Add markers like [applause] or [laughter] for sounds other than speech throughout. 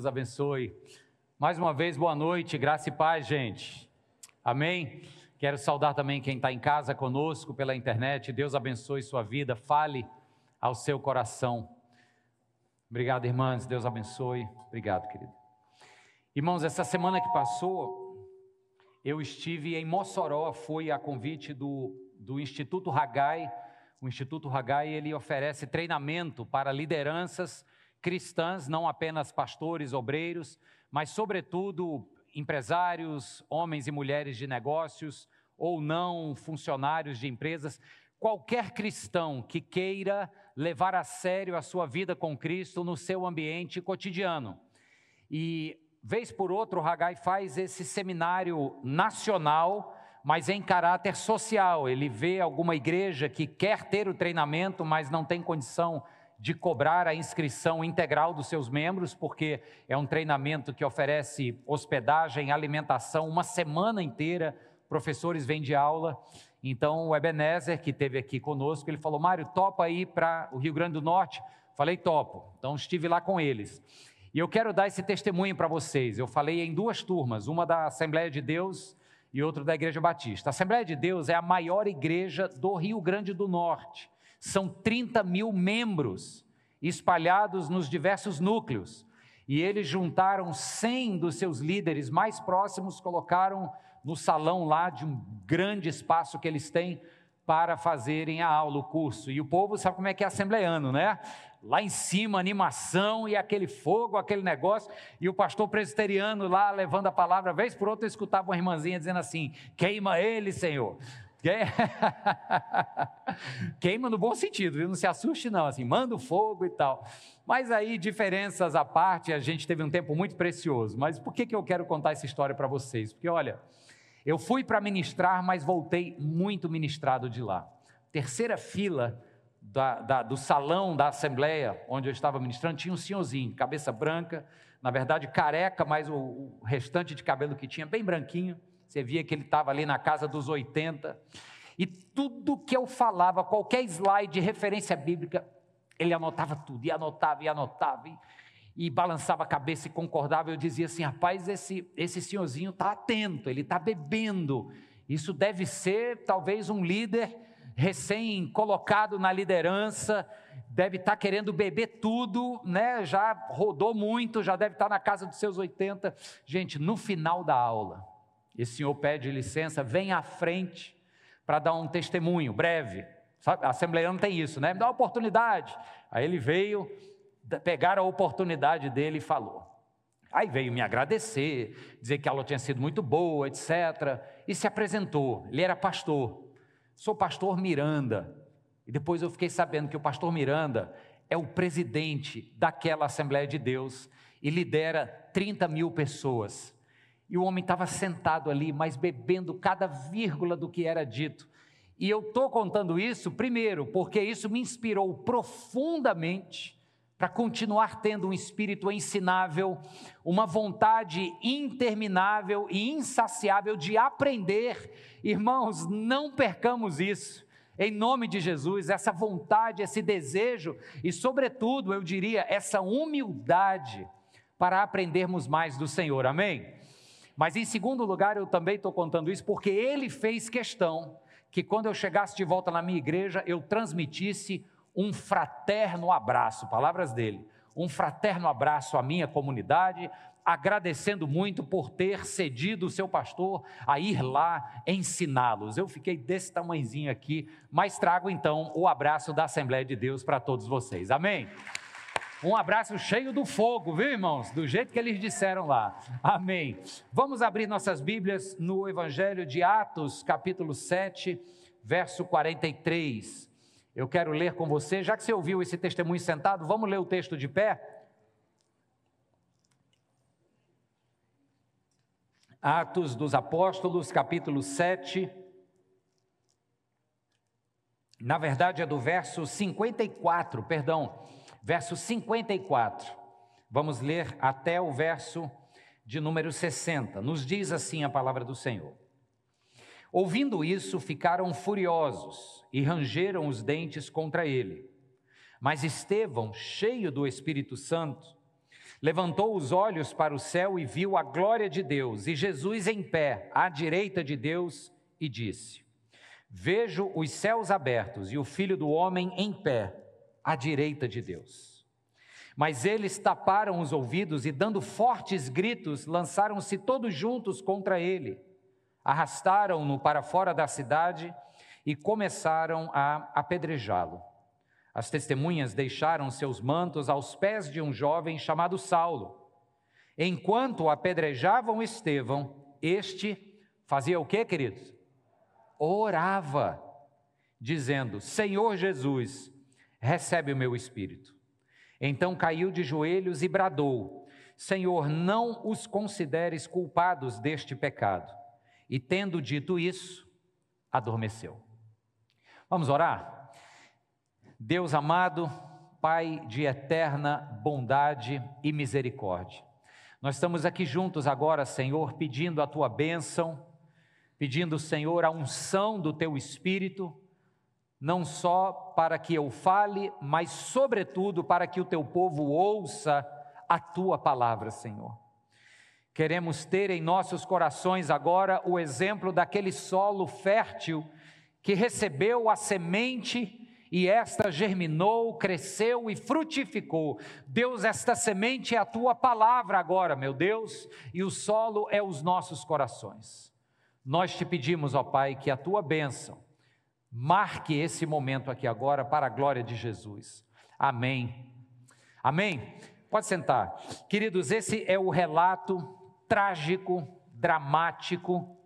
Deus abençoe. Mais uma vez, boa noite, graça e paz, gente. Amém? Quero saudar também quem está em casa conosco pela internet. Deus abençoe sua vida, fale ao seu coração. Obrigado, irmãs. Deus abençoe. Obrigado, querido. Irmãos, essa semana que passou, eu estive em Mossoró, fui a convite do, do Instituto Ragai. O Instituto Ragai, ele oferece treinamento para lideranças cristãs, não apenas pastores, obreiros, mas, sobretudo, empresários, homens e mulheres de negócios ou não funcionários de empresas, qualquer cristão que queira levar a sério a sua vida com Cristo no seu ambiente cotidiano. E, vez por outra, o Hagai faz esse seminário nacional, mas em caráter social. Ele vê alguma igreja que quer ter o treinamento, mas não tem condição de cobrar a inscrição integral dos seus membros, porque é um treinamento que oferece hospedagem, alimentação, uma semana inteira, professores vêm de aula. Então, o Ebenezer, que esteve aqui conosco, ele falou: Mário, topa ir para o Rio Grande do Norte? Falei: topo. Então, estive lá com eles. E eu quero dar esse testemunho para vocês. Eu falei em duas turmas, uma da Assembleia de Deus e outra da Igreja Batista. A Assembleia de Deus é a maior igreja do Rio Grande do Norte. São 30 mil membros espalhados nos diversos núcleos. E eles juntaram 100 dos seus líderes mais próximos, colocaram no salão lá de um grande espaço que eles têm para fazerem a aula, o curso. E o povo sabe como é que é assembleano, né? Lá em cima, animação e aquele fogo, aquele negócio, e o pastor presbiteriano lá levando a palavra, vez por outra eu escutava uma irmãzinha dizendo assim: queima ele, Senhor. [laughs] Queima no bom sentido, viu? não se assuste não, assim, manda fogo e tal. Mas aí, diferenças à parte, a gente teve um tempo muito precioso. Mas por que, que eu quero contar essa história para vocês? Porque, olha, eu fui para ministrar, mas voltei muito ministrado de lá. Terceira fila da, da, do salão da Assembleia, onde eu estava ministrando, tinha um senhorzinho, cabeça branca, na verdade careca, mas o, o restante de cabelo que tinha, bem branquinho você via que ele estava ali na casa dos 80. E tudo que eu falava, qualquer slide de referência bíblica, ele anotava tudo, e anotava, e anotava, e, e balançava a cabeça e concordava. Eu dizia assim: rapaz, esse, esse senhorzinho está atento, ele está bebendo. Isso deve ser talvez um líder recém-colocado na liderança, deve estar tá querendo beber tudo, né? já rodou muito, já deve estar tá na casa dos seus 80. Gente, no final da aula, esse senhor pede licença, vem à frente para dar um testemunho breve. Sabe? A Assembleia não tem isso, né? Me dá uma oportunidade. Aí ele veio, pegar a oportunidade dele e falou. Aí veio me agradecer, dizer que a aula tinha sido muito boa, etc. E se apresentou. Ele era pastor. Sou pastor Miranda. E depois eu fiquei sabendo que o pastor Miranda é o presidente daquela Assembleia de Deus e lidera 30 mil pessoas. E o homem estava sentado ali, mas bebendo cada vírgula do que era dito. E eu estou contando isso, primeiro, porque isso me inspirou profundamente para continuar tendo um espírito ensinável, uma vontade interminável e insaciável de aprender. Irmãos, não percamos isso. Em nome de Jesus, essa vontade, esse desejo e, sobretudo, eu diria, essa humildade para aprendermos mais do Senhor. Amém? Mas em segundo lugar, eu também estou contando isso porque ele fez questão que quando eu chegasse de volta na minha igreja, eu transmitisse um fraterno abraço, palavras dele, um fraterno abraço à minha comunidade, agradecendo muito por ter cedido o seu pastor a ir lá ensiná-los. Eu fiquei desse tamanhozinho aqui, mas trago então o abraço da Assembleia de Deus para todos vocês. Amém. Um abraço cheio do fogo, viu, irmãos? Do jeito que eles disseram lá. Amém. Vamos abrir nossas Bíblias no Evangelho de Atos, capítulo 7, verso 43. Eu quero ler com você, já que você ouviu esse testemunho sentado, vamos ler o texto de pé? Atos dos Apóstolos, capítulo 7. Na verdade é do verso 54, perdão verso 54. Vamos ler até o verso de número 60. Nos diz assim a palavra do Senhor. Ouvindo isso, ficaram furiosos e rangeram os dentes contra ele. Mas Estevão, cheio do Espírito Santo, Levantou os olhos para o céu e viu a glória de Deus e Jesus em pé, à direita de Deus, e disse: Vejo os céus abertos e o filho do homem em pé, à direita de Deus. Mas eles taparam os ouvidos e, dando fortes gritos, lançaram-se todos juntos contra ele. Arrastaram-no para fora da cidade e começaram a apedrejá-lo. As testemunhas deixaram seus mantos aos pés de um jovem chamado Saulo. Enquanto apedrejavam Estevão, este fazia o que, queridos? Orava, dizendo: Senhor Jesus, recebe o meu espírito. Então caiu de joelhos e bradou: Senhor, não os consideres culpados deste pecado. E tendo dito isso, adormeceu. Vamos orar? Deus amado, Pai de eterna bondade e misericórdia. Nós estamos aqui juntos agora, Senhor, pedindo a tua bênção, pedindo, Senhor, a unção do teu espírito, não só para que eu fale, mas, sobretudo, para que o teu povo ouça a tua palavra, Senhor. Queremos ter em nossos corações agora o exemplo daquele solo fértil que recebeu a semente e esta germinou, cresceu e frutificou. Deus, esta semente é a tua palavra agora, meu Deus, e o solo é os nossos corações. Nós te pedimos, ó Pai, que a tua bênção marque esse momento aqui agora para a glória de Jesus. Amém. Amém. Pode sentar. Queridos, esse é o relato trágico, dramático,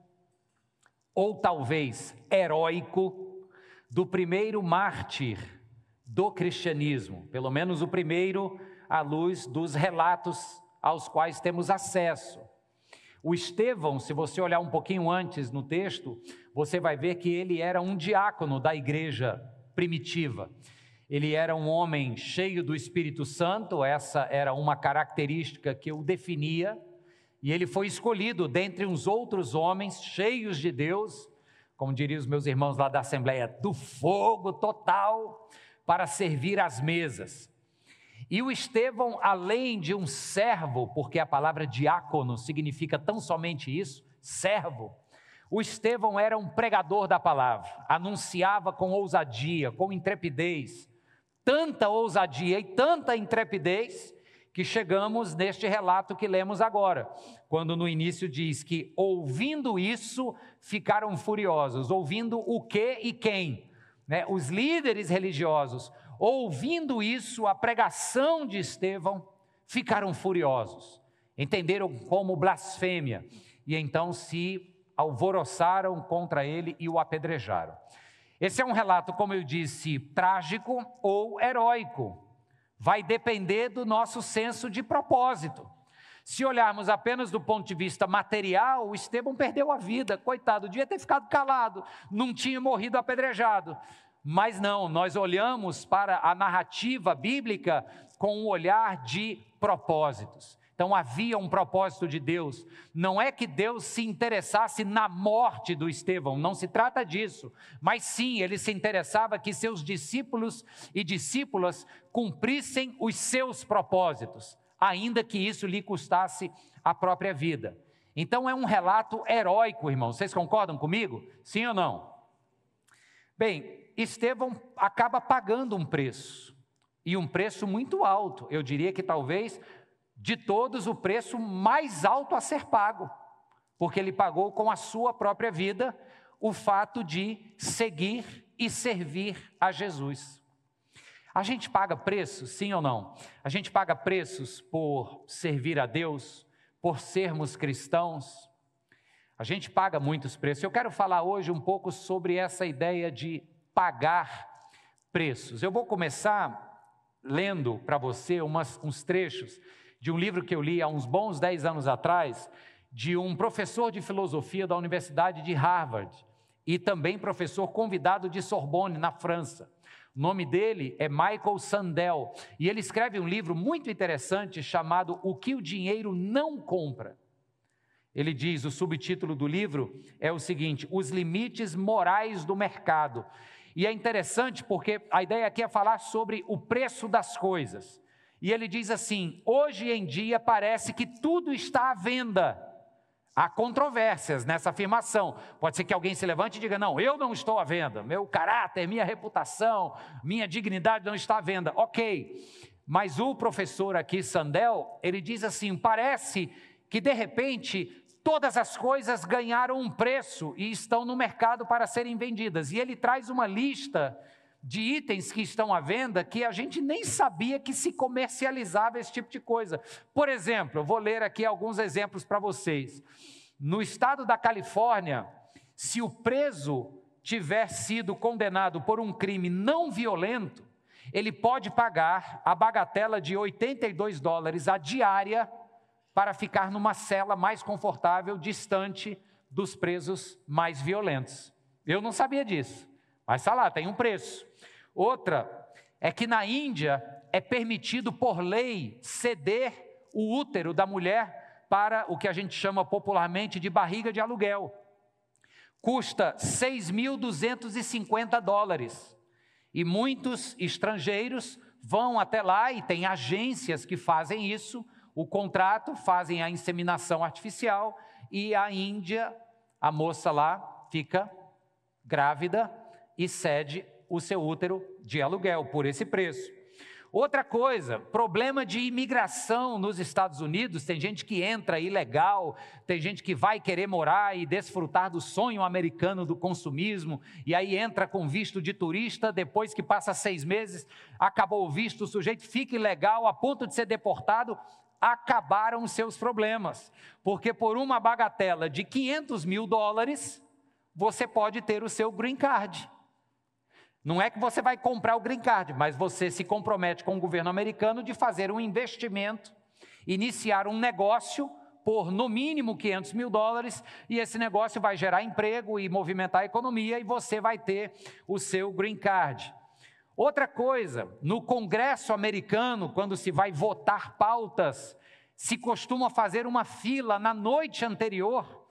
ou talvez heróico, do primeiro mártir do cristianismo, pelo menos o primeiro à luz dos relatos aos quais temos acesso. O Estevão, se você olhar um pouquinho antes no texto, você vai ver que ele era um diácono da igreja primitiva. Ele era um homem cheio do Espírito Santo, essa era uma característica que o definia e ele foi escolhido dentre uns outros homens cheios de Deus, como diriam os meus irmãos lá da Assembleia, do fogo total, para servir às mesas. E o Estevão, além de um servo, porque a palavra diácono significa tão somente isso, servo, o Estevão era um pregador da palavra, anunciava com ousadia, com intrepidez, tanta ousadia e tanta intrepidez, que chegamos neste relato que lemos agora, quando no início diz que, ouvindo isso, ficaram furiosos. Ouvindo o que e quem? Né? Os líderes religiosos, ouvindo isso, a pregação de Estevão, ficaram furiosos. Entenderam como blasfêmia e então se alvoroçaram contra ele e o apedrejaram. Esse é um relato, como eu disse, trágico ou heróico vai depender do nosso senso de propósito. Se olharmos apenas do ponto de vista material, o Estevão perdeu a vida, coitado, devia ter ficado calado, não tinha morrido apedrejado. Mas não, nós olhamos para a narrativa bíblica com um olhar de propósitos. Então havia um propósito de Deus. Não é que Deus se interessasse na morte do Estevão, não se trata disso. Mas sim, ele se interessava que seus discípulos e discípulas cumprissem os seus propósitos, ainda que isso lhe custasse a própria vida. Então é um relato heróico, irmão. Vocês concordam comigo? Sim ou não? Bem, Estevão acaba pagando um preço, e um preço muito alto. Eu diria que talvez de todos o preço mais alto a ser pago, porque ele pagou com a sua própria vida o fato de seguir e servir a Jesus. A gente paga preços, sim ou não? A gente paga preços por servir a Deus, por sermos cristãos. A gente paga muitos preços. Eu quero falar hoje um pouco sobre essa ideia de pagar preços. Eu vou começar lendo para você umas, uns trechos de um livro que eu li há uns bons 10 anos atrás, de um professor de filosofia da Universidade de Harvard e também professor convidado de Sorbonne, na França. O nome dele é Michael Sandel e ele escreve um livro muito interessante chamado O que o dinheiro não compra. Ele diz: o subtítulo do livro é o seguinte: Os limites morais do mercado. E é interessante porque a ideia aqui é falar sobre o preço das coisas. E ele diz assim: hoje em dia parece que tudo está à venda. Há controvérsias nessa afirmação. Pode ser que alguém se levante e diga: não, eu não estou à venda, meu caráter, minha reputação, minha dignidade não está à venda. Ok, mas o professor aqui, Sandel, ele diz assim: parece que de repente todas as coisas ganharam um preço e estão no mercado para serem vendidas. E ele traz uma lista de itens que estão à venda que a gente nem sabia que se comercializava esse tipo de coisa. Por exemplo, eu vou ler aqui alguns exemplos para vocês. No estado da Califórnia, se o preso tiver sido condenado por um crime não violento, ele pode pagar a bagatela de 82 dólares a diária para ficar numa cela mais confortável, distante dos presos mais violentos. Eu não sabia disso, mas está lá, tem um preço. Outra é que na Índia é permitido por lei ceder o útero da mulher para o que a gente chama popularmente de barriga de aluguel. Custa 6.250 dólares. E muitos estrangeiros vão até lá e tem agências que fazem isso, o contrato, fazem a inseminação artificial e a Índia, a moça lá fica grávida e cede o seu útero de aluguel por esse preço. Outra coisa, problema de imigração nos Estados Unidos, tem gente que entra ilegal, tem gente que vai querer morar e desfrutar do sonho americano do consumismo, e aí entra com visto de turista, depois que passa seis meses, acabou o visto, o sujeito fica ilegal a ponto de ser deportado, acabaram os seus problemas, porque por uma bagatela de 500 mil dólares, você pode ter o seu green card. Não é que você vai comprar o green card, mas você se compromete com o governo americano de fazer um investimento, iniciar um negócio por no mínimo 500 mil dólares, e esse negócio vai gerar emprego e movimentar a economia, e você vai ter o seu green card. Outra coisa, no Congresso americano, quando se vai votar pautas, se costuma fazer uma fila na noite anterior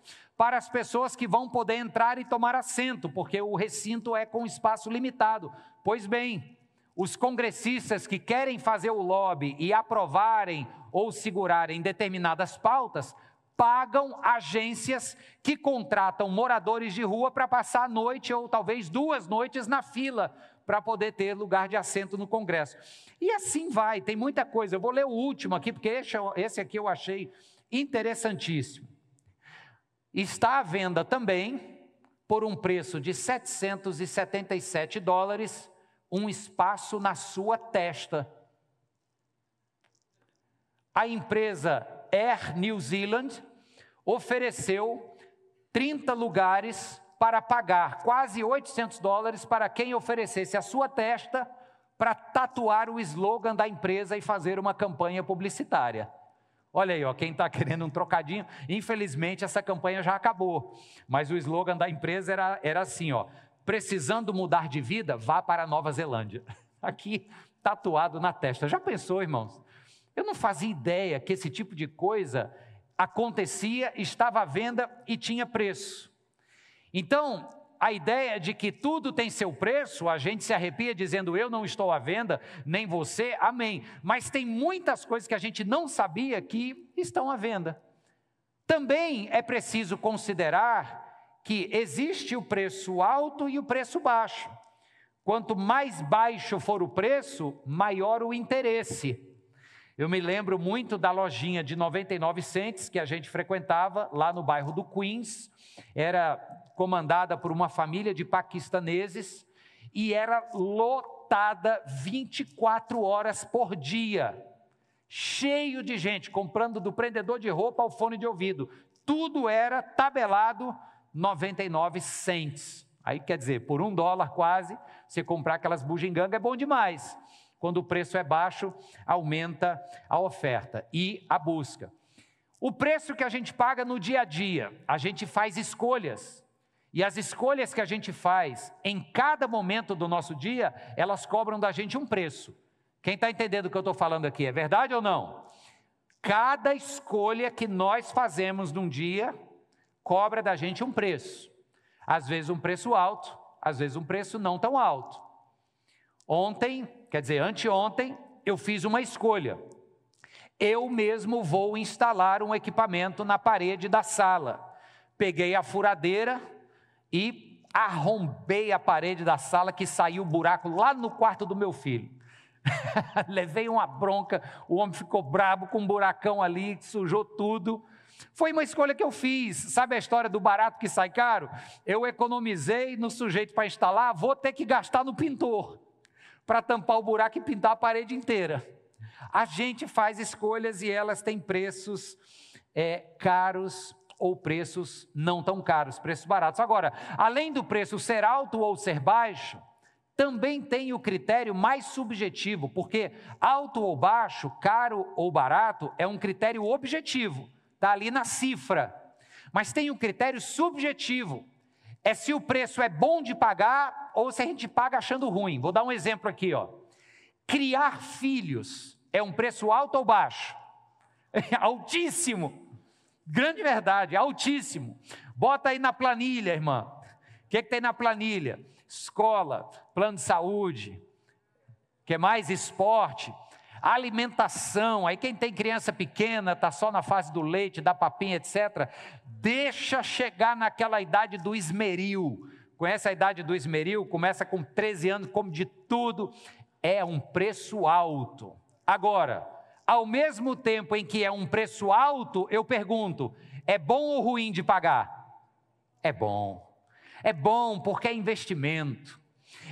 para as pessoas que vão poder entrar e tomar assento, porque o recinto é com espaço limitado. Pois bem, os congressistas que querem fazer o lobby e aprovarem ou segurarem determinadas pautas, pagam agências que contratam moradores de rua para passar a noite ou talvez duas noites na fila para poder ter lugar de assento no Congresso. E assim vai, tem muita coisa. Eu vou ler o último aqui, porque esse aqui eu achei interessantíssimo. Está à venda também, por um preço de 777 dólares, um espaço na sua testa. A empresa Air New Zealand ofereceu 30 lugares para pagar quase 800 dólares para quem oferecesse a sua testa para tatuar o slogan da empresa e fazer uma campanha publicitária. Olha aí, ó, quem está querendo um trocadinho, infelizmente essa campanha já acabou, mas o slogan da empresa era, era assim: ó, precisando mudar de vida, vá para a Nova Zelândia. [laughs] Aqui, tatuado na testa. Já pensou, irmãos? Eu não fazia ideia que esse tipo de coisa acontecia, estava à venda e tinha preço. Então, a ideia de que tudo tem seu preço, a gente se arrepia dizendo eu não estou à venda, nem você, amém. Mas tem muitas coisas que a gente não sabia que estão à venda. Também é preciso considerar que existe o preço alto e o preço baixo. Quanto mais baixo for o preço, maior o interesse. Eu me lembro muito da lojinha de 99 centes que a gente frequentava lá no bairro do Queens. Era comandada por uma família de paquistaneses e era lotada 24 horas por dia. Cheio de gente comprando do prendedor de roupa ao fone de ouvido. Tudo era tabelado 99 cents. Aí quer dizer, por um dólar quase, você comprar aquelas bugigangas é bom demais. Quando o preço é baixo, aumenta a oferta e a busca. O preço que a gente paga no dia a dia, a gente faz escolhas. E as escolhas que a gente faz em cada momento do nosso dia, elas cobram da gente um preço. Quem está entendendo o que eu estou falando aqui, é verdade ou não? Cada escolha que nós fazemos num dia cobra da gente um preço. Às vezes um preço alto, às vezes um preço não tão alto. Ontem, quer dizer, anteontem, eu fiz uma escolha. Eu mesmo vou instalar um equipamento na parede da sala. Peguei a furadeira e arrombei a parede da sala que saiu o buraco lá no quarto do meu filho. [laughs] Levei uma bronca, o homem ficou brabo com um buracão ali, sujou tudo. Foi uma escolha que eu fiz. Sabe a história do barato que sai caro? Eu economizei no sujeito para instalar, vou ter que gastar no pintor para tampar o buraco e pintar a parede inteira. A gente faz escolhas e elas têm preços é, caros ou preços não tão caros, preços baratos. Agora, além do preço ser alto ou ser baixo, também tem o critério mais subjetivo, porque alto ou baixo, caro ou barato, é um critério objetivo, está ali na cifra. Mas tem um critério subjetivo, é se o preço é bom de pagar ou se a gente paga achando ruim. Vou dar um exemplo aqui, ó. Criar filhos é um preço alto ou baixo? É [laughs] altíssimo. Grande verdade, altíssimo. Bota aí na planilha, irmã. O que, é que tem na planilha? Escola, plano de saúde, que mais? Esporte, alimentação. Aí quem tem criança pequena, está só na fase do leite, da papinha, etc. Deixa chegar naquela idade do esmeril. Conhece a idade do esmeril? Começa com 13 anos, come de tudo. É um preço alto. Agora, ao mesmo tempo em que é um preço alto, eu pergunto: é bom ou ruim de pagar? É bom. É bom porque é investimento.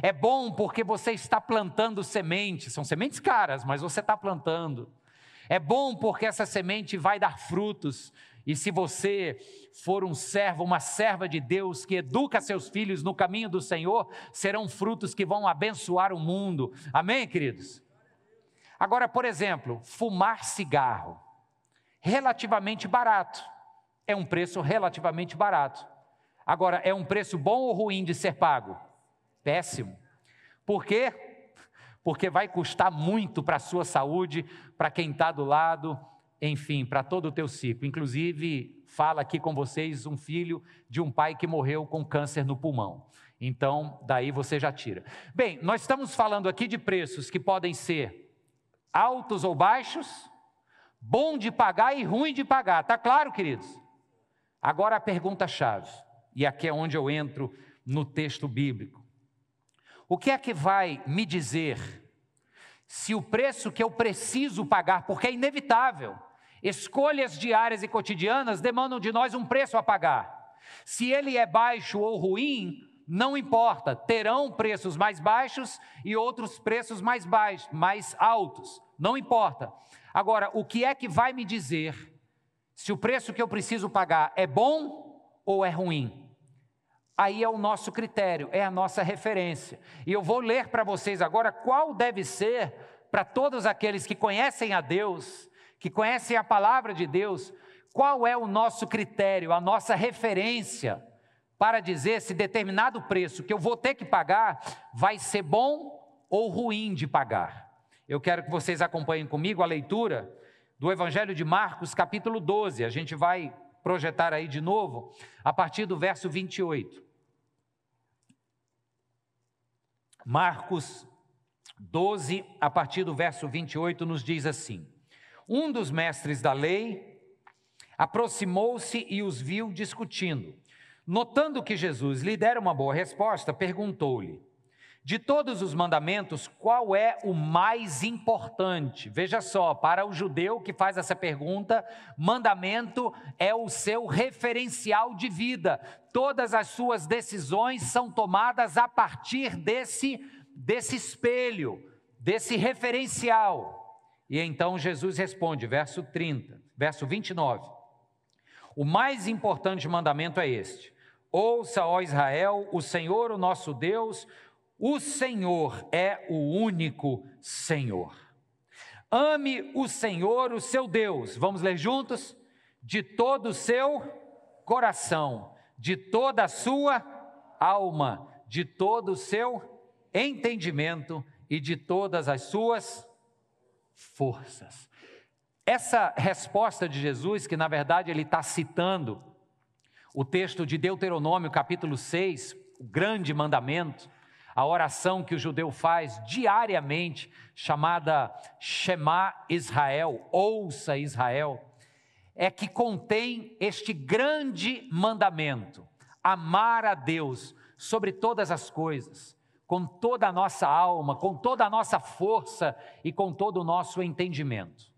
É bom porque você está plantando sementes, são sementes caras, mas você está plantando. É bom porque essa semente vai dar frutos. E se você for um servo, uma serva de Deus que educa seus filhos no caminho do Senhor, serão frutos que vão abençoar o mundo. Amém, queridos? Agora, por exemplo, fumar cigarro, relativamente barato. É um preço relativamente barato. Agora, é um preço bom ou ruim de ser pago? Péssimo. Por quê? Porque vai custar muito para a sua saúde, para quem está do lado, enfim, para todo o teu ciclo. Inclusive, fala aqui com vocês um filho de um pai que morreu com câncer no pulmão. Então, daí você já tira. Bem, nós estamos falando aqui de preços que podem ser altos ou baixos, bom de pagar e ruim de pagar. Tá claro, queridos? Agora a pergunta chave, e aqui é onde eu entro no texto bíblico. O que é que vai me dizer se o preço que eu preciso pagar, porque é inevitável, escolhas diárias e cotidianas demandam de nós um preço a pagar. Se ele é baixo ou ruim, não importa, terão preços mais baixos e outros preços mais baixos, mais altos, não importa. Agora, o que é que vai me dizer se o preço que eu preciso pagar é bom ou é ruim? Aí é o nosso critério, é a nossa referência. E eu vou ler para vocês agora qual deve ser para todos aqueles que conhecem a Deus, que conhecem a palavra de Deus, qual é o nosso critério, a nossa referência para dizer se determinado preço que eu vou ter que pagar vai ser bom ou ruim de pagar. Eu quero que vocês acompanhem comigo a leitura do Evangelho de Marcos, capítulo 12. A gente vai projetar aí de novo, a partir do verso 28. Marcos 12, a partir do verso 28, nos diz assim: Um dos mestres da lei aproximou-se e os viu discutindo. Notando que Jesus lhe dera uma boa resposta, perguntou-lhe: De todos os mandamentos, qual é o mais importante? Veja só, para o judeu que faz essa pergunta, mandamento é o seu referencial de vida. Todas as suas decisões são tomadas a partir desse, desse espelho, desse referencial. E então Jesus responde, verso 30, verso 29. O mais importante mandamento é este: Ouça, ó Israel, o Senhor, o nosso Deus, o Senhor é o único Senhor. Ame o Senhor, o seu Deus. Vamos ler juntos? De todo o seu coração, de toda a sua alma, de todo o seu entendimento e de todas as suas forças. Essa resposta de Jesus, que na verdade ele está citando o texto de Deuteronômio, capítulo 6, o grande mandamento, a oração que o judeu faz diariamente, chamada Shema Israel, ouça Israel, é que contém este grande mandamento: amar a Deus sobre todas as coisas, com toda a nossa alma, com toda a nossa força e com todo o nosso entendimento.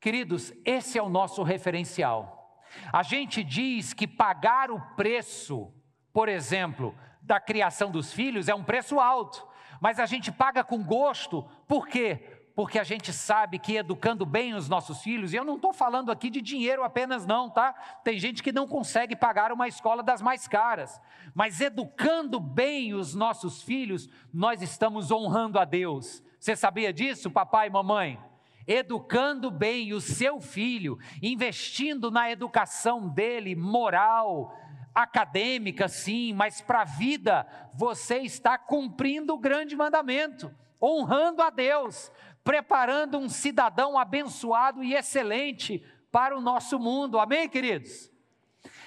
Queridos, esse é o nosso referencial. A gente diz que pagar o preço, por exemplo, da criação dos filhos é um preço alto, mas a gente paga com gosto, por quê? Porque a gente sabe que educando bem os nossos filhos, e eu não estou falando aqui de dinheiro apenas, não, tá? Tem gente que não consegue pagar uma escola das mais caras, mas educando bem os nossos filhos, nós estamos honrando a Deus. Você sabia disso, papai e mamãe? educando bem o seu filho, investindo na educação dele, moral, acadêmica, sim, mas para a vida, você está cumprindo o grande mandamento, honrando a Deus, preparando um cidadão abençoado e excelente para o nosso mundo, amém, queridos?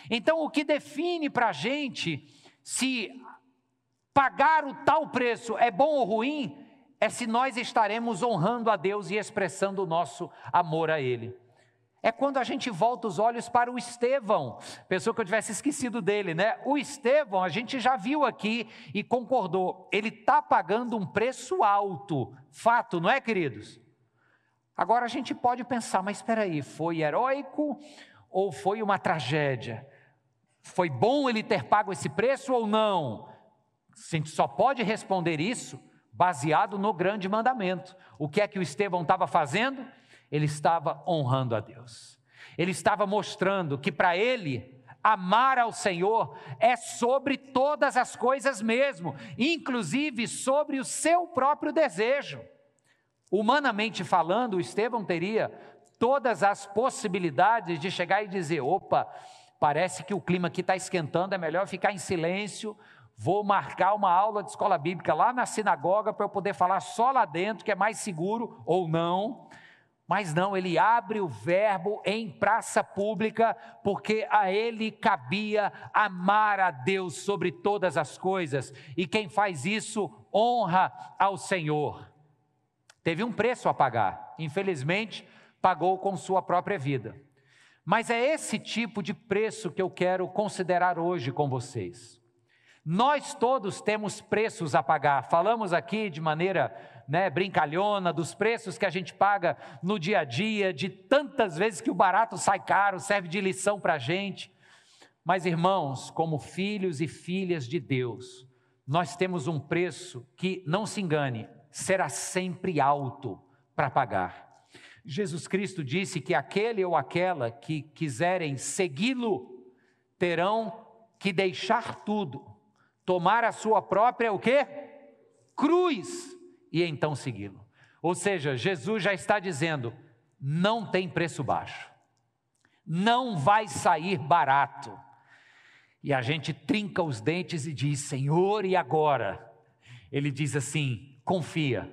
Então, o que define para a gente se pagar o tal preço é bom ou ruim, é se nós estaremos honrando a Deus e expressando o nosso amor a Ele. É quando a gente volta os olhos para o Estevão, pessoa que eu tivesse esquecido dele, né? O Estevão, a gente já viu aqui e concordou, ele está pagando um preço alto, fato, não é, queridos? Agora a gente pode pensar, mas espera aí, foi heróico ou foi uma tragédia? Foi bom ele ter pago esse preço ou não? A gente só pode responder isso baseado no grande mandamento. O que é que o Estevão estava fazendo? Ele estava honrando a Deus. Ele estava mostrando que para ele amar ao Senhor é sobre todas as coisas mesmo, inclusive sobre o seu próprio desejo. Humanamente falando, o Estevão teria todas as possibilidades de chegar e dizer: opa, parece que o clima aqui está esquentando, é melhor ficar em silêncio, Vou marcar uma aula de escola bíblica lá na sinagoga para eu poder falar só lá dentro, que é mais seguro, ou não. Mas não, ele abre o verbo em praça pública, porque a ele cabia amar a Deus sobre todas as coisas, e quem faz isso honra ao Senhor. Teve um preço a pagar, infelizmente, pagou com sua própria vida. Mas é esse tipo de preço que eu quero considerar hoje com vocês. Nós todos temos preços a pagar. Falamos aqui de maneira né, brincalhona dos preços que a gente paga no dia a dia, de tantas vezes que o barato sai caro, serve de lição para a gente. Mas, irmãos, como filhos e filhas de Deus, nós temos um preço que, não se engane, será sempre alto para pagar. Jesus Cristo disse que aquele ou aquela que quiserem segui-lo terão que deixar tudo tomar a sua própria o quê? Cruz e então segui-lo. Ou seja, Jesus já está dizendo: não tem preço baixo. Não vai sair barato. E a gente trinca os dentes e diz: Senhor, e agora? Ele diz assim: confia,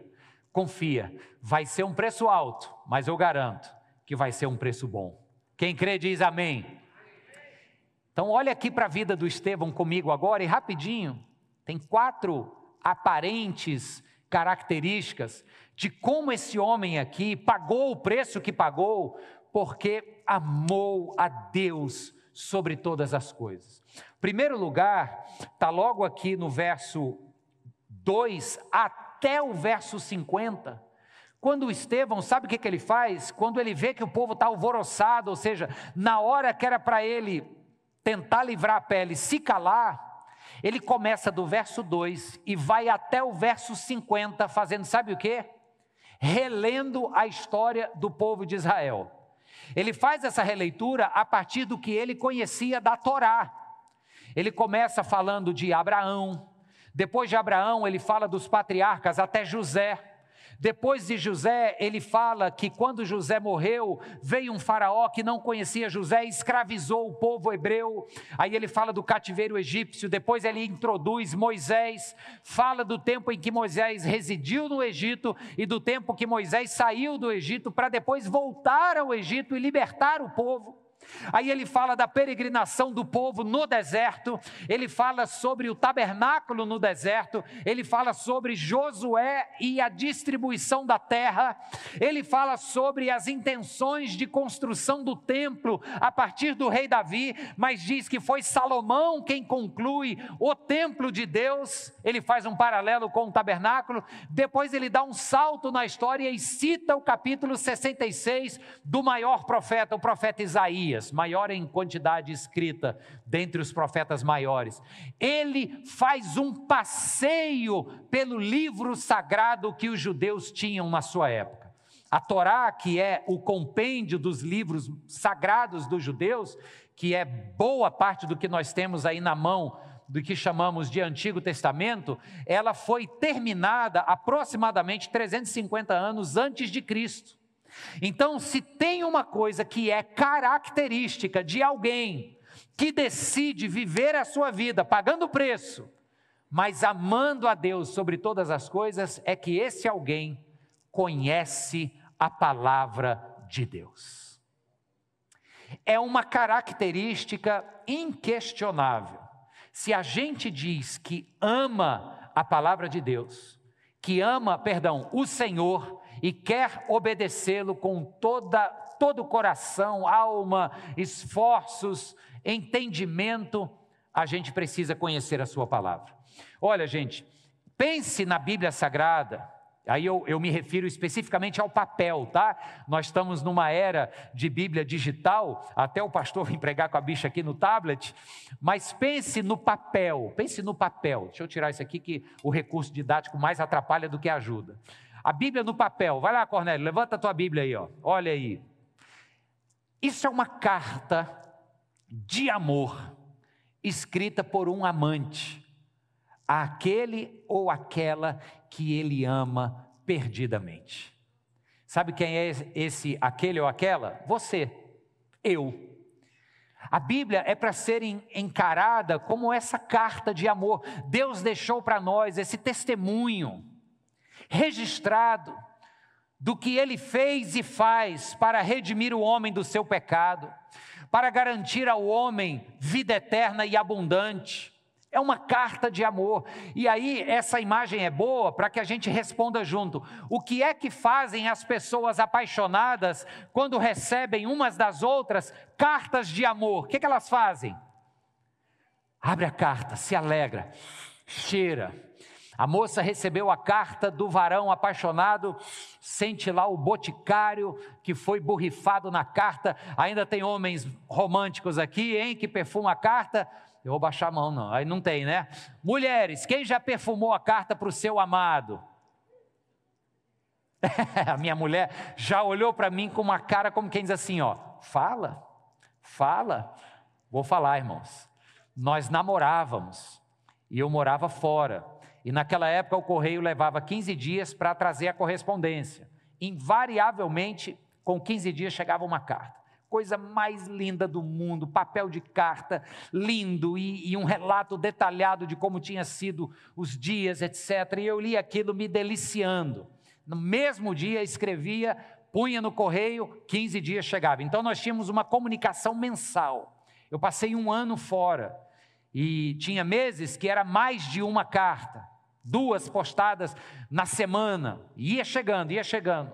confia. Vai ser um preço alto, mas eu garanto que vai ser um preço bom. Quem crê diz amém. Então, olha aqui para a vida do Estevão comigo agora e rapidinho. Tem quatro aparentes características de como esse homem aqui pagou o preço que pagou, porque amou a Deus sobre todas as coisas. Primeiro lugar, está logo aqui no verso 2 até o verso 50. Quando Estevão, sabe o que, que ele faz? Quando ele vê que o povo está alvoroçado, ou seja, na hora que era para ele tentar livrar a pele, se calar, ele começa do verso 2 e vai até o verso 50, fazendo sabe o que? Relendo a história do povo de Israel. Ele faz essa releitura a partir do que ele conhecia da Torá. Ele começa falando de Abraão, depois de Abraão, ele fala dos patriarcas até José. Depois de José, ele fala que quando José morreu, veio um faraó que não conhecia José e escravizou o povo hebreu. Aí ele fala do cativeiro egípcio. Depois ele introduz Moisés, fala do tempo em que Moisés residiu no Egito e do tempo que Moisés saiu do Egito para depois voltar ao Egito e libertar o povo. Aí ele fala da peregrinação do povo no deserto, ele fala sobre o tabernáculo no deserto, ele fala sobre Josué e a distribuição da terra, ele fala sobre as intenções de construção do templo a partir do rei Davi, mas diz que foi Salomão quem conclui o templo de Deus. Ele faz um paralelo com o tabernáculo, depois ele dá um salto na história e cita o capítulo 66 do maior profeta, o profeta Isaías maior em quantidade escrita dentre os profetas maiores. Ele faz um passeio pelo livro sagrado que os judeus tinham na sua época. A Torá, que é o compêndio dos livros sagrados dos judeus, que é boa parte do que nós temos aí na mão do que chamamos de Antigo Testamento, ela foi terminada aproximadamente 350 anos antes de Cristo. Então, se tem uma coisa que é característica de alguém que decide viver a sua vida pagando preço, mas amando a Deus sobre todas as coisas, é que esse alguém conhece a palavra de Deus. É uma característica inquestionável. Se a gente diz que ama a palavra de Deus, que ama, perdão, o Senhor, e quer obedecê-lo com toda, todo o coração, alma, esforços, entendimento, a gente precisa conhecer a Sua palavra. Olha, gente, pense na Bíblia Sagrada. Aí eu, eu, me refiro especificamente ao papel, tá? Nós estamos numa era de Bíblia digital, até o pastor [laughs] vem pregar com a bicha aqui no tablet, mas pense no papel, pense no papel. Deixa eu tirar isso aqui que o recurso didático mais atrapalha do que ajuda. A Bíblia no papel. Vai lá, Cornélio, levanta a tua Bíblia aí, ó. Olha aí. Isso é uma carta de amor escrita por um amante àquele ou aquela que ele ama perdidamente. Sabe quem é esse aquele ou aquela? Você, eu. A Bíblia é para ser encarada como essa carta de amor. Deus deixou para nós esse testemunho registrado do que ele fez e faz para redimir o homem do seu pecado, para garantir ao homem vida eterna e abundante. É uma carta de amor. E aí, essa imagem é boa para que a gente responda junto. O que é que fazem as pessoas apaixonadas quando recebem umas das outras cartas de amor? O que, é que elas fazem? Abre a carta, se alegra, cheira, a moça recebeu a carta do varão apaixonado, sente lá o boticário que foi borrifado na carta. Ainda tem homens românticos aqui, hein, que perfumam a carta. Eu vou baixar a mão, não. Aí não tem, né? Mulheres, quem já perfumou a carta para o seu amado? [laughs] a minha mulher já olhou para mim com uma cara como quem diz assim: ó, fala, fala. Vou falar, irmãos. Nós namorávamos e eu morava fora. E naquela época o correio levava 15 dias para trazer a correspondência. Invariavelmente, com 15 dias chegava uma carta. Coisa mais linda do mundo, papel de carta lindo e, e um relato detalhado de como tinha sido os dias, etc. E eu li aquilo me deliciando. No mesmo dia escrevia, punha no correio, 15 dias chegava. Então nós tínhamos uma comunicação mensal. Eu passei um ano fora e tinha meses que era mais de uma carta duas postadas na semana, ia chegando, ia chegando.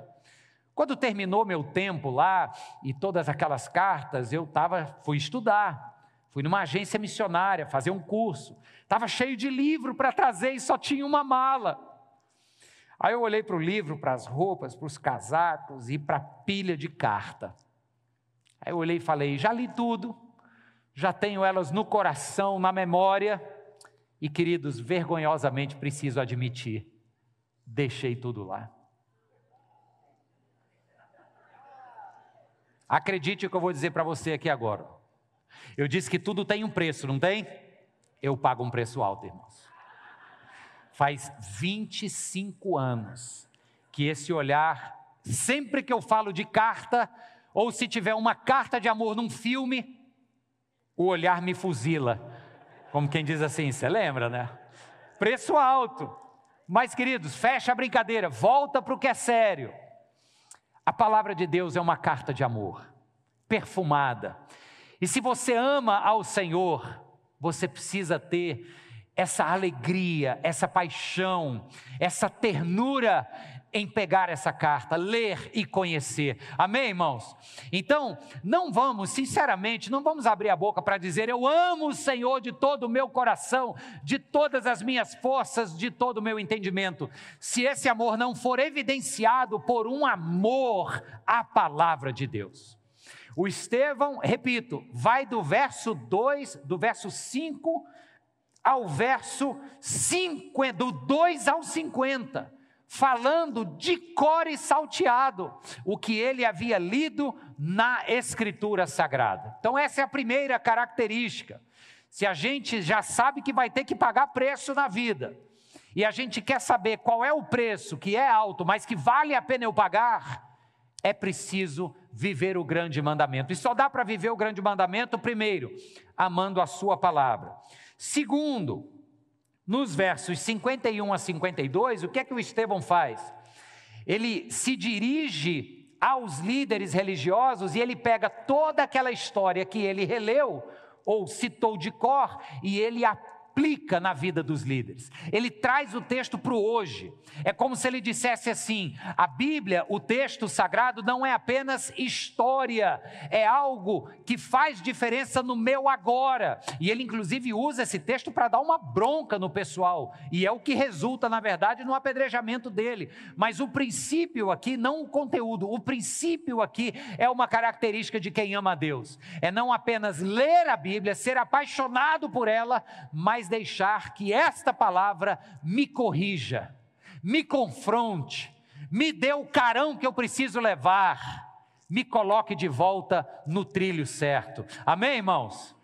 Quando terminou meu tempo lá e todas aquelas cartas, eu tava, fui estudar, fui numa agência missionária fazer um curso, estava cheio de livro para trazer e só tinha uma mala. Aí eu olhei para o livro, para as roupas, para os casacos e para a pilha de carta. Aí eu olhei e falei: já li tudo, já tenho elas no coração, na memória e queridos, vergonhosamente preciso admitir, deixei tudo lá. Acredite o que eu vou dizer para você aqui agora. Eu disse que tudo tem um preço, não tem? Eu pago um preço alto, irmãos. Faz 25 anos que esse olhar, sempre que eu falo de carta, ou se tiver uma carta de amor num filme, o olhar me fuzila como quem diz assim, você lembra, né? Preço alto. Mas, queridos, fecha a brincadeira, volta para o que é sério. A palavra de Deus é uma carta de amor. perfumada. E se você ama ao Senhor, você precisa ter essa alegria, essa paixão, essa ternura em pegar essa carta, ler e conhecer. Amém, irmãos? Então, não vamos, sinceramente, não vamos abrir a boca para dizer eu amo o Senhor de todo o meu coração, de todas as minhas forças, de todo o meu entendimento. Se esse amor não for evidenciado por um amor à palavra de Deus. O Estevão, repito, vai do verso 2, do verso 5 ao verso 5, do 2 ao 50 falando de cor e salteado o que ele havia lido na Escritura Sagrada. Então, essa é a primeira característica. Se a gente já sabe que vai ter que pagar preço na vida, e a gente quer saber qual é o preço que é alto, mas que vale a pena eu pagar, é preciso viver o grande mandamento. E só dá para viver o grande mandamento, primeiro, amando a Sua palavra. Segundo, nos versos 51 a 52, o que é que o Estevão faz? Ele se dirige aos líderes religiosos e ele pega toda aquela história que ele releu ou citou de cor e ele aplica aplica na vida dos líderes. Ele traz o texto para o hoje. É como se ele dissesse assim: a Bíblia, o texto sagrado, não é apenas história, é algo que faz diferença no meu agora. E ele, inclusive, usa esse texto para dar uma bronca no pessoal. E é o que resulta, na verdade, no apedrejamento dele. Mas o princípio aqui, não o conteúdo, o princípio aqui é uma característica de quem ama a Deus. É não apenas ler a Bíblia, ser apaixonado por ela, mas deixar que esta palavra me corrija, me confronte, me dê o carão que eu preciso levar, me coloque de volta no trilho certo. Amém, irmãos?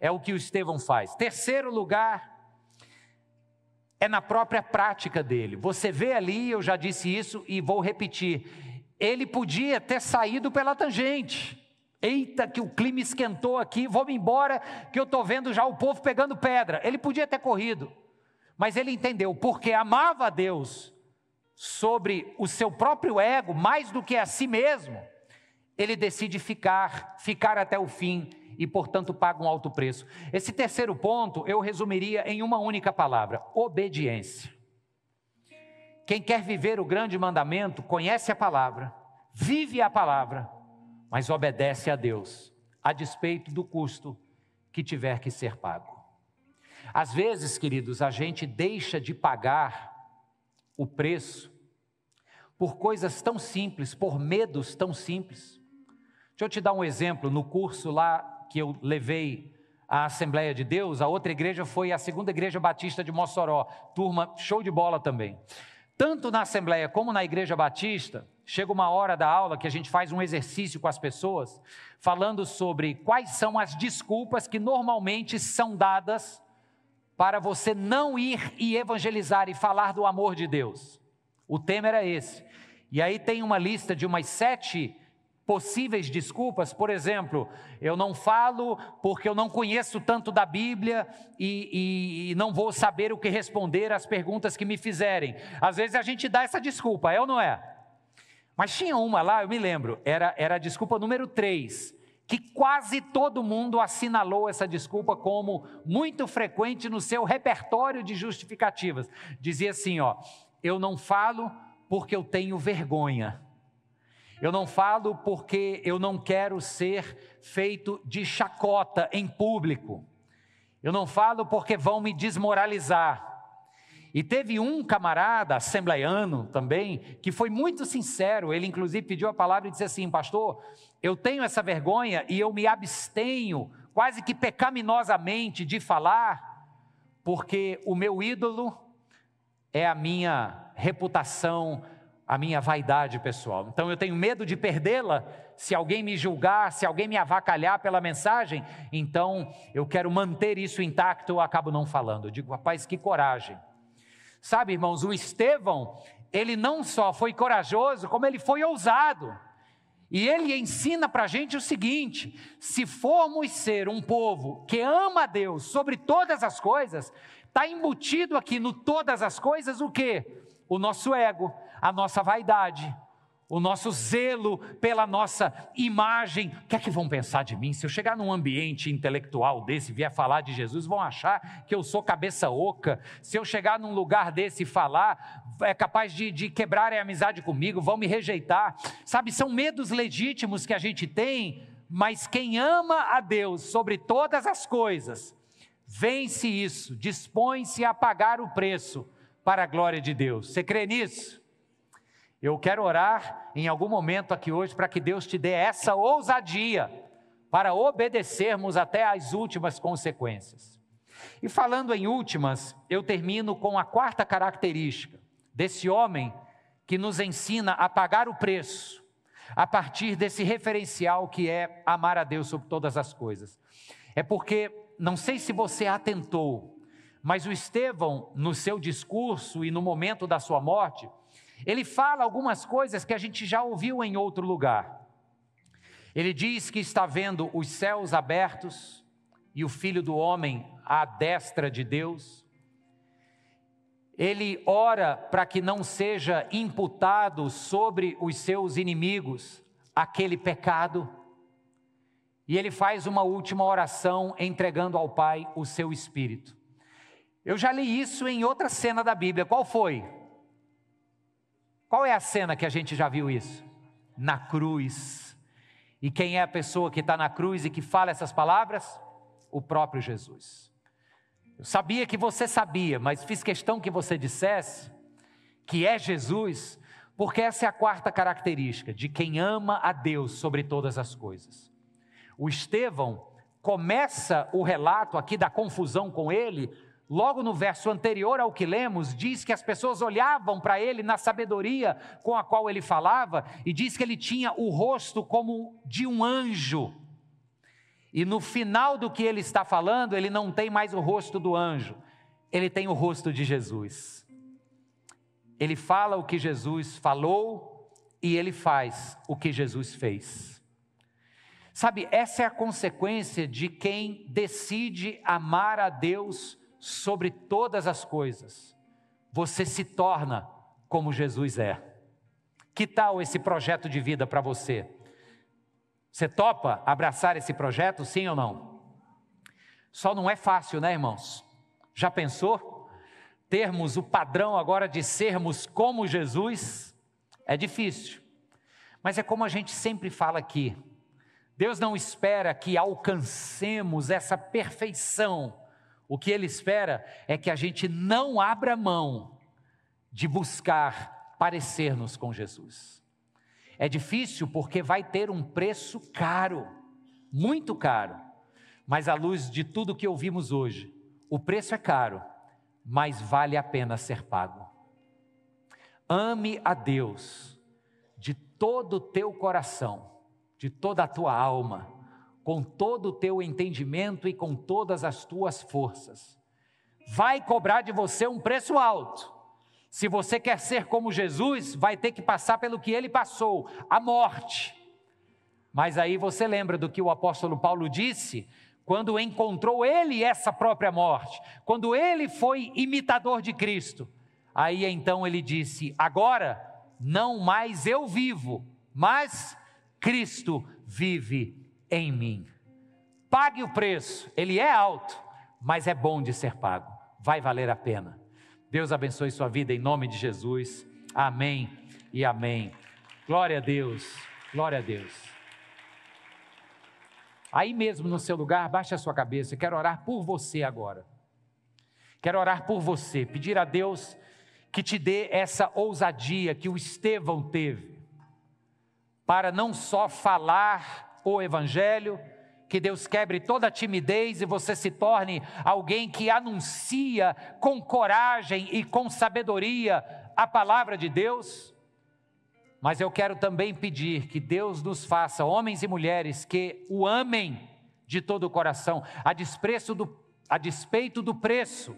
É o que o Estevão faz. Terceiro lugar, é na própria prática dele. Você vê ali, eu já disse isso e vou repetir. Ele podia ter saído pela tangente. Eita, que o clima esquentou aqui, vou-me embora, que eu estou vendo já o povo pegando pedra. Ele podia ter corrido, mas ele entendeu, porque amava a Deus sobre o seu próprio ego, mais do que a si mesmo, ele decide ficar, ficar até o fim e, portanto, paga um alto preço. Esse terceiro ponto eu resumiria em uma única palavra: obediência. Quem quer viver o grande mandamento, conhece a palavra, vive a palavra mas obedece a Deus, a despeito do custo que tiver que ser pago. Às vezes, queridos, a gente deixa de pagar o preço por coisas tão simples, por medos tão simples. Deixa eu te dar um exemplo. No curso lá que eu levei à Assembleia de Deus, a outra igreja foi a Segunda Igreja Batista de Mossoró. Turma, show de bola também. Tanto na Assembleia como na Igreja Batista, chega uma hora da aula que a gente faz um exercício com as pessoas, falando sobre quais são as desculpas que normalmente são dadas para você não ir e evangelizar e falar do amor de Deus. O tema era esse. E aí tem uma lista de umas sete possíveis desculpas, por exemplo, eu não falo porque eu não conheço tanto da Bíblia e, e, e, não vou saber o que responder às perguntas que me fizerem. Às vezes a gente dá essa desculpa, é ou não é? Mas tinha uma lá, eu me lembro, era, era a desculpa número 3, que quase todo mundo assinalou essa desculpa como muito frequente no seu repertório de justificativas. Dizia assim: ó, eu não falo porque eu tenho vergonha. Eu não falo porque eu não quero ser feito de chacota em público. Eu não falo porque vão me desmoralizar. E teve um camarada, assembleiano também, que foi muito sincero. Ele, inclusive, pediu a palavra e disse assim: Pastor, eu tenho essa vergonha e eu me abstenho, quase que pecaminosamente, de falar, porque o meu ídolo é a minha reputação, a minha vaidade pessoal. Então eu tenho medo de perdê-la se alguém me julgar, se alguém me avacalhar pela mensagem. Então eu quero manter isso intacto, eu acabo não falando. Eu digo, rapaz, que coragem. Sabe, irmãos, o Estevão, ele não só foi corajoso, como ele foi ousado. E ele ensina para a gente o seguinte: se formos ser um povo que ama a Deus sobre todas as coisas, está embutido aqui no todas as coisas o que? O nosso ego, a nossa vaidade, o nosso zelo pela nossa imagem. O que é que vão pensar de mim? Se eu chegar num ambiente intelectual desse vier falar de Jesus, vão achar que eu sou cabeça oca. Se eu chegar num lugar desse e falar, é capaz de, de quebrar a amizade comigo, vão me rejeitar. Sabe, são medos legítimos que a gente tem, mas quem ama a Deus sobre todas as coisas, vence isso, dispõe-se a pagar o preço para a glória de Deus. Você crê nisso? Eu quero orar em algum momento aqui hoje para que Deus te dê essa ousadia para obedecermos até as últimas consequências. E falando em últimas, eu termino com a quarta característica desse homem que nos ensina a pagar o preço a partir desse referencial que é amar a Deus sobre todas as coisas. É porque, não sei se você atentou, mas o Estevão, no seu discurso e no momento da sua morte, ele fala algumas coisas que a gente já ouviu em outro lugar. Ele diz que está vendo os céus abertos e o filho do homem à destra de Deus. Ele ora para que não seja imputado sobre os seus inimigos aquele pecado. E ele faz uma última oração entregando ao Pai o seu espírito. Eu já li isso em outra cena da Bíblia. Qual foi? Qual é a cena que a gente já viu isso? Na cruz. E quem é a pessoa que está na cruz e que fala essas palavras? O próprio Jesus. Eu sabia que você sabia, mas fiz questão que você dissesse que é Jesus, porque essa é a quarta característica de quem ama a Deus sobre todas as coisas. O Estevão começa o relato aqui da confusão com ele logo no verso anterior ao que lemos, diz que as pessoas olhavam para ele na sabedoria com a qual ele falava, e diz que ele tinha o rosto como de um anjo. E no final do que ele está falando, ele não tem mais o rosto do anjo, ele tem o rosto de Jesus. Ele fala o que Jesus falou e ele faz o que Jesus fez. Sabe, essa é a consequência de quem decide amar a Deus sobre todas as coisas, você se torna como Jesus é. Que tal esse projeto de vida para você? Você topa abraçar esse projeto, sim ou não? Só não é fácil, né, irmãos? Já pensou? Termos o padrão agora de sermos como Jesus é difícil. Mas é como a gente sempre fala aqui. Deus não espera que alcancemos essa perfeição o que ele espera é que a gente não abra mão de buscar parecer-nos com Jesus. É difícil porque vai ter um preço caro, muito caro, mas à luz de tudo que ouvimos hoje, o preço é caro, mas vale a pena ser pago. Ame a Deus de todo o teu coração, de toda a tua alma, com todo o teu entendimento e com todas as tuas forças. Vai cobrar de você um preço alto. Se você quer ser como Jesus, vai ter que passar pelo que ele passou a morte. Mas aí você lembra do que o apóstolo Paulo disse quando encontrou ele essa própria morte, quando ele foi imitador de Cristo. Aí então ele disse: Agora não mais eu vivo, mas Cristo vive em mim. Pague o preço, ele é alto, mas é bom de ser pago, vai valer a pena. Deus abençoe sua vida em nome de Jesus. Amém e amém. Glória a Deus, glória a Deus. Aí mesmo no seu lugar, baixe a sua cabeça. Quero orar por você agora. Quero orar por você, pedir a Deus que te dê essa ousadia que o Estevão teve, para não só falar o Evangelho, que Deus quebre toda timidez e você se torne alguém que anuncia com coragem e com sabedoria a palavra de Deus. Mas eu quero também pedir que Deus nos faça homens e mulheres que o amem de todo o coração, a, do, a despeito do preço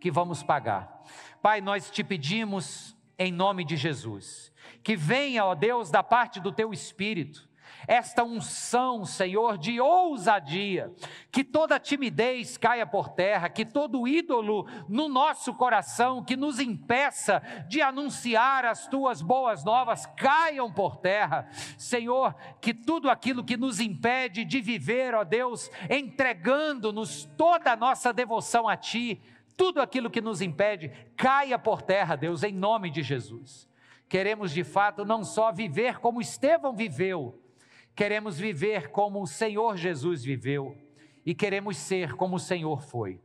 que vamos pagar. Pai, nós te pedimos em nome de Jesus, que venha, ó Deus, da parte do teu Espírito, esta unção, Senhor, de ousadia, que toda timidez caia por terra, que todo ídolo no nosso coração que nos impeça de anunciar as tuas boas novas caiam por terra. Senhor, que tudo aquilo que nos impede de viver, ó Deus, entregando-nos toda a nossa devoção a Ti, tudo aquilo que nos impede, caia por terra, Deus, em nome de Jesus. Queremos de fato não só viver como Estevão viveu, queremos viver como o Senhor Jesus viveu e queremos ser como o Senhor foi.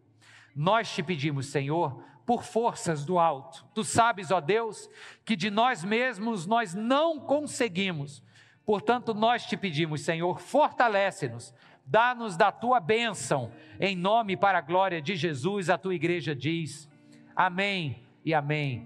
Nós te pedimos, Senhor, por forças do alto. Tu sabes, ó Deus, que de nós mesmos nós não conseguimos. Portanto, nós te pedimos, Senhor, fortalece-nos, dá-nos da tua bênção, em nome para a glória de Jesus, a tua igreja diz: Amém e Amém.